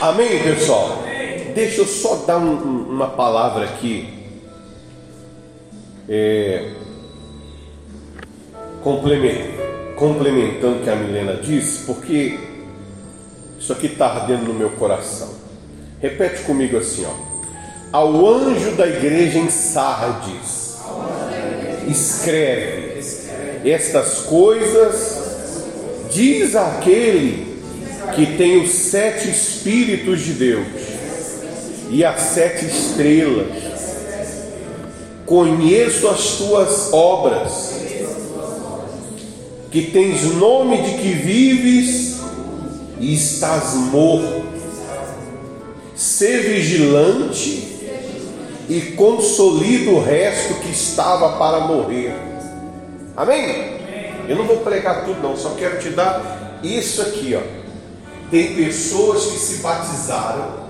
Amém, pessoal? Deixa eu só dar um, uma palavra aqui. É, complementando o que a Milena disse, porque isso aqui está ardendo no meu coração. Repete comigo assim, ó. Ao anjo da igreja em Sardes, escreve estas coisas, diz aquele que tem os sete Espíritos de Deus e as sete estrelas. Conheço as tuas obras, que tens nome de que vives e estás morto. Sê vigilante e consolida o resto que estava para morrer. Amém? Eu não vou pregar tudo, não, só quero te dar isso aqui, ó. Tem pessoas que se batizaram,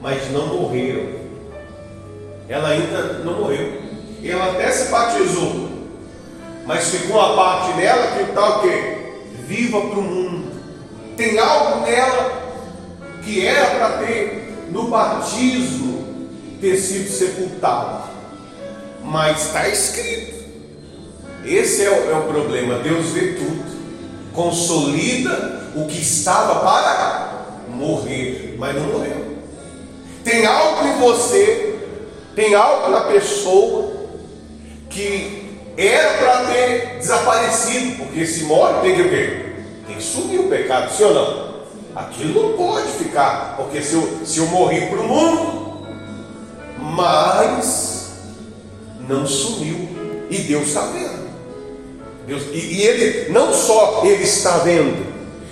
mas não morreram. Ela ainda não morreu. Ela até se batizou, mas ficou a parte dela que está o quê? Viva para o mundo. Tem algo nela que era para ter no batismo ter sido sepultado, mas está escrito. Esse é o, é o problema. Deus vê tudo, consolida o que estava para morrer, mas não morreu. Tem algo em você, tem algo na pessoa que era para ter desaparecido, porque se morre tem que o quê? Tem que sumir o pecado, sim ou não? Aquilo não pode ficar, porque se eu, se eu morri para o mundo, mas não sumiu, e Deus está vendo. Deus, e, e ele não só ele está vendo,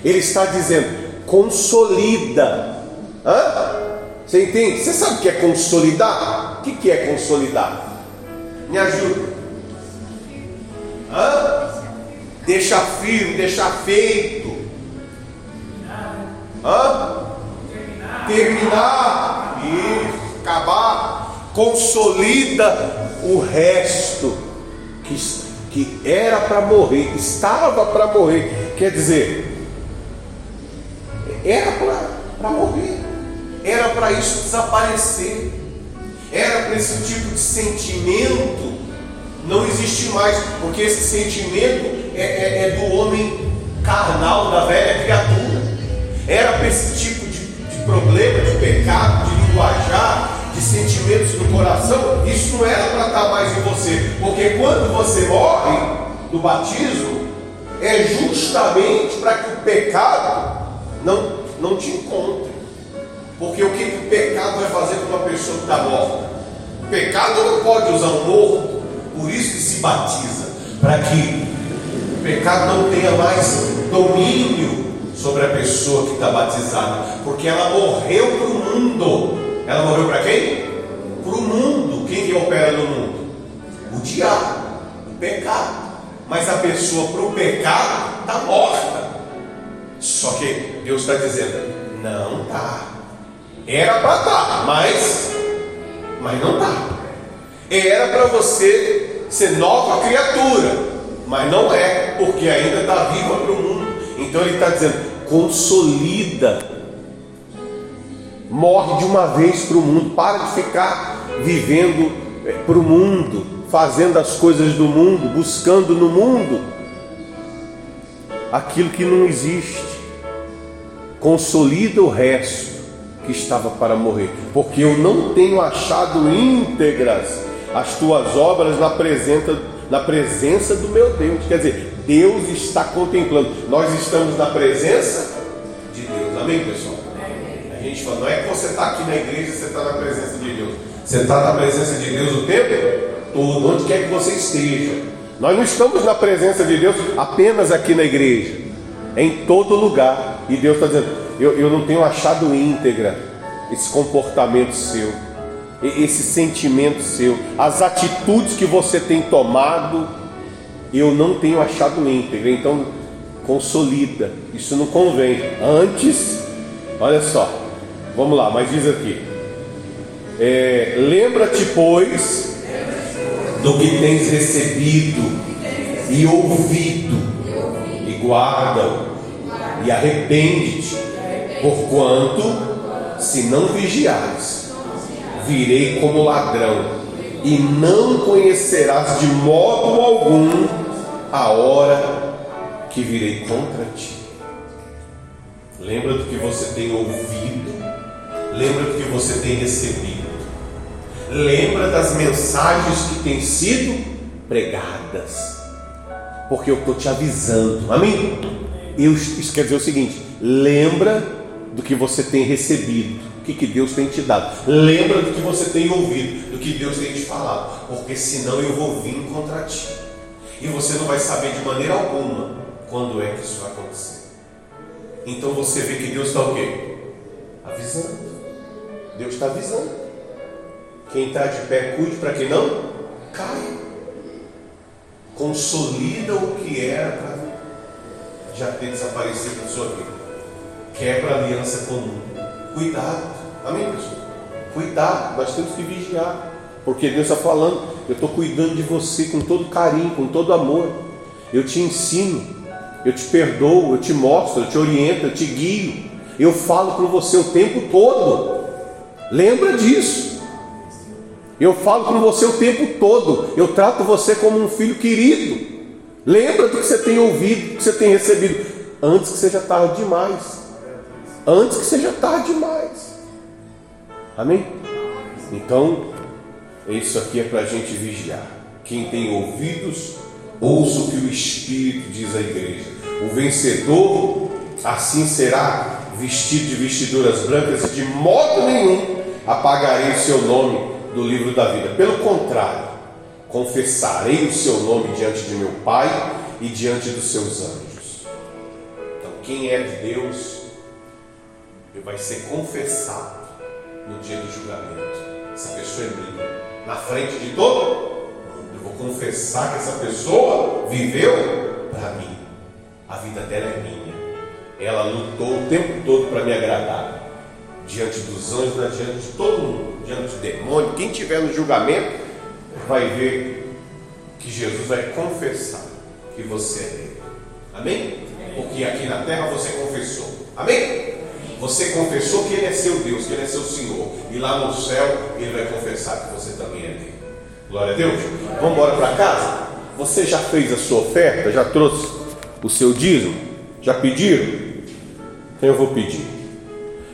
ele está dizendo: consolida. Hã? Você entende? Você sabe o que é consolidar? O que é consolidar? Me ajuda. Hã? Deixa firme, deixa feito. Hã? Terminar. Isso. Acabar. Consolida o resto que, que era para morrer, estava para morrer. Quer dizer, era para morrer, era para isso desaparecer, era para esse tipo de sentimento não existir mais, porque esse sentimento é, é, é do homem carnal, da velha criatura, era para esse tipo de, de problema, de pecado, sentimentos no coração, isso não era para estar mais em você, porque quando você morre do batismo, é justamente para que o pecado não não te encontre. Porque o que, que o pecado vai fazer com uma pessoa que está morta? O pecado não pode usar um morto, por isso que se batiza, para que o pecado não tenha mais domínio sobre a pessoa que está batizada, porque ela morreu para o mundo. Ela morreu para quem? Para o mundo. Quem que opera no mundo? O diabo, o pecado. Mas a pessoa para o pecado está morta. Só que Deus está dizendo, não tá. Era para tá, mas, mas não tá. Era para você ser nova criatura, mas não é, porque ainda está viva para o mundo. Então ele está dizendo, consolida. Morre de uma vez para o mundo. Para de ficar vivendo eh, para o mundo, fazendo as coisas do mundo, buscando no mundo aquilo que não existe consolida o resto que estava para morrer, porque eu não tenho achado íntegras as tuas obras na presença, na presença do meu Deus. Quer dizer, Deus está contemplando. Nós estamos na presença de Deus. Amém, pessoal? Gente fala, não é que você está aqui na igreja, você está na presença de Deus. Você está na presença de Deus o tempo todo, onde quer que você esteja. Nós não estamos na presença de Deus apenas aqui na igreja, em todo lugar. E Deus está dizendo: eu, eu não tenho achado íntegra esse comportamento seu, esse sentimento seu, as atitudes que você tem tomado, eu não tenho achado íntegra. Então, consolida, isso não convém. Antes, olha só, vamos lá, mas diz aqui: é, lembra-te, pois, do que tens recebido e ouvido, e guarda-o e arrepende-te, porquanto Se não vigiares, virei como ladrão, e não conhecerás de modo algum a hora que virei contra ti. Lembra do que você tem ouvido, lembra do que você tem recebido, lembra das mensagens que têm sido pregadas, porque eu estou te avisando, amém? Eu, isso quer dizer o seguinte: lembra do que você tem recebido, o que, que Deus tem te dado, lembra do que você tem ouvido, do que Deus tem te falado, porque senão eu vou vir contra ti, e você não vai saber de maneira alguma quando é que isso vai acontecer. Então você vê que Deus está o quê? Avisando. Deus está avisando. Quem está de pé, cuide para que não caia. Consolida o que era para já ter desaparecido da sua vida. Quebra a aliança comum. Cuidado. Amém, pessoal? Cuidado. Nós temos que vigiar. Porque Deus está falando, eu estou cuidando de você com todo carinho, com todo amor. Eu te ensino eu te perdoo, eu te mostro, eu te oriento, eu te guio, eu falo para você o tempo todo. Lembra disso. Eu falo com você o tempo todo. Eu trato você como um filho querido. Lembra do que você tem ouvido, do que você tem recebido, antes que seja tarde demais. Antes que seja tarde demais. Amém? Então, isso aqui é para a gente vigiar. Quem tem ouvidos, Ouça o que o Espírito diz à igreja. O vencedor assim será vestido de vestiduras brancas de modo nenhum apagarei o seu nome do livro da vida. Pelo contrário, confessarei o seu nome diante de meu Pai e diante dos seus anjos. Então, quem é de Deus vai ser confessado no dia do julgamento. Essa pessoa é minha, na frente de todo confessar que essa pessoa viveu para mim. A vida dela é minha. Ela lutou o tempo todo para me agradar. Diante dos anjos, né? diante de todo mundo, diante do demônio. Quem tiver no julgamento vai ver que Jesus vai confessar que você é dele. Amém? Porque aqui na terra você confessou. Amém? Você confessou que Ele é seu Deus, que Ele é seu Senhor. E lá no céu Ele vai confessar que você também é dele. Glória a Deus. Vamos embora para casa? Você já fez a sua oferta? Já trouxe o seu dízimo? Já pediram? Então eu vou pedir.